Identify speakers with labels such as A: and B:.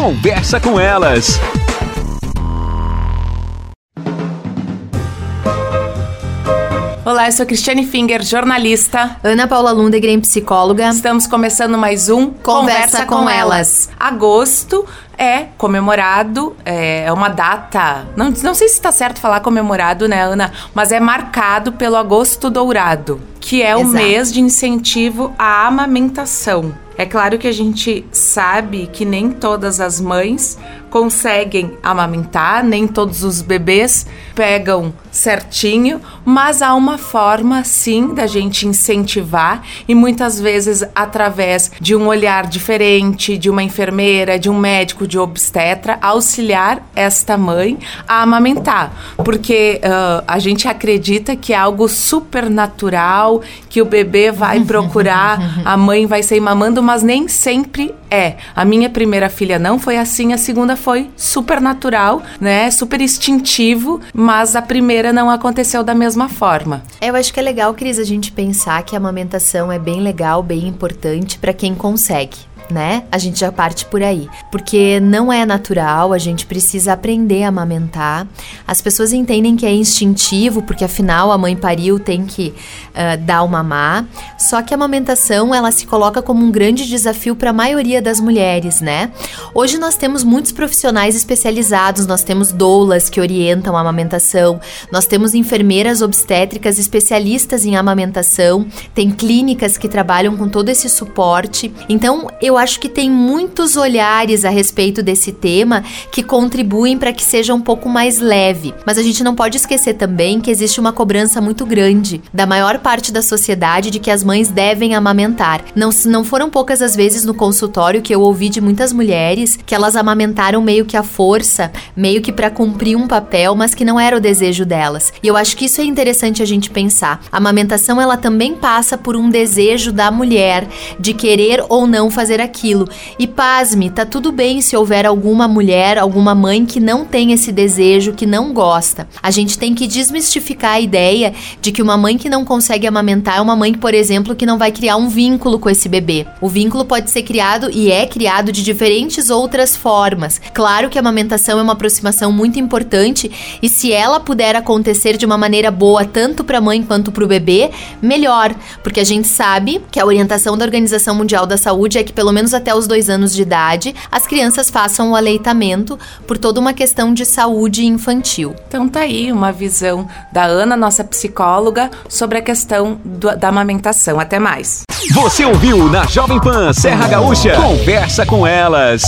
A: Conversa com elas.
B: Olá, eu sou Cristiane Finger, jornalista.
C: Ana Paula Lundegren, psicóloga.
B: Estamos começando mais um
C: Conversa, com, elas.
B: Agosto é comemorado, é uma data. Não, não sei se está certo falar comemorado, né, Ana? Mas é marcado pelo Agosto Dourado, que é o
C: Exato.
B: mês de incentivo à amamentação. É claro que a gente sabe que nem todas as mães conseguem amamentar, nem todos os bebês pegam certinho, mas há uma forma sim da gente incentivar e muitas vezes através de um olhar diferente, de uma enfermeira, de um médico, de obstetra, auxiliar esta mãe a amamentar, porque uh, a gente acredita que é algo super natural, que o bebê vai procurar, a mãe vai sair mamando, mas nem sempre é. A minha primeira filha não foi assim, a segunda foi super natural, né? Super instintivo, mas a primeira não aconteceu da mesma forma.
C: Eu acho que é legal, Cris, a gente pensar que a amamentação é bem legal, bem importante para quem consegue. Né? A gente já parte por aí. Porque não é natural, a gente precisa aprender a amamentar. As pessoas entendem que é instintivo, porque afinal a mãe pariu, tem que uh, dar o mamar. Só que a amamentação, ela se coloca como um grande desafio para a maioria das mulheres, né? Hoje nós temos muitos profissionais especializados, nós temos doulas que orientam a amamentação, nós temos enfermeiras obstétricas especialistas em amamentação, tem clínicas que trabalham com todo esse suporte. Então, eu acho que tem muitos olhares a respeito desse tema que contribuem para que seja um pouco mais leve. Mas a gente não pode esquecer também que existe uma cobrança muito grande da maior parte da sociedade de que as mães devem amamentar. Não, não foram poucas as vezes no consultório que eu ouvi de muitas mulheres que elas amamentaram meio que à força, meio que para cumprir um papel, mas que não era o desejo delas. E eu acho que isso é interessante a gente pensar. A amamentação ela também passa por um desejo da mulher de querer ou não fazer. E pasme, tá tudo bem se houver alguma mulher, alguma mãe que não tem esse desejo, que não gosta. A gente tem que desmistificar a ideia de que uma mãe que não consegue amamentar é uma mãe, por exemplo, que não vai criar um vínculo com esse bebê. O vínculo pode ser criado e é criado de diferentes outras formas. Claro que a amamentação é uma aproximação muito importante e se ela puder acontecer de uma maneira boa tanto para a mãe quanto para o bebê, melhor, porque a gente sabe que a orientação da Organização Mundial da Saúde é que pelo menos até os dois anos de idade as crianças façam o aleitamento por toda uma questão de saúde infantil.
B: Então tá aí uma visão da Ana, nossa psicóloga, sobre a questão do, da amamentação. Até mais.
A: Você ouviu na Jovem Pan Serra Gaúcha? Conversa com elas.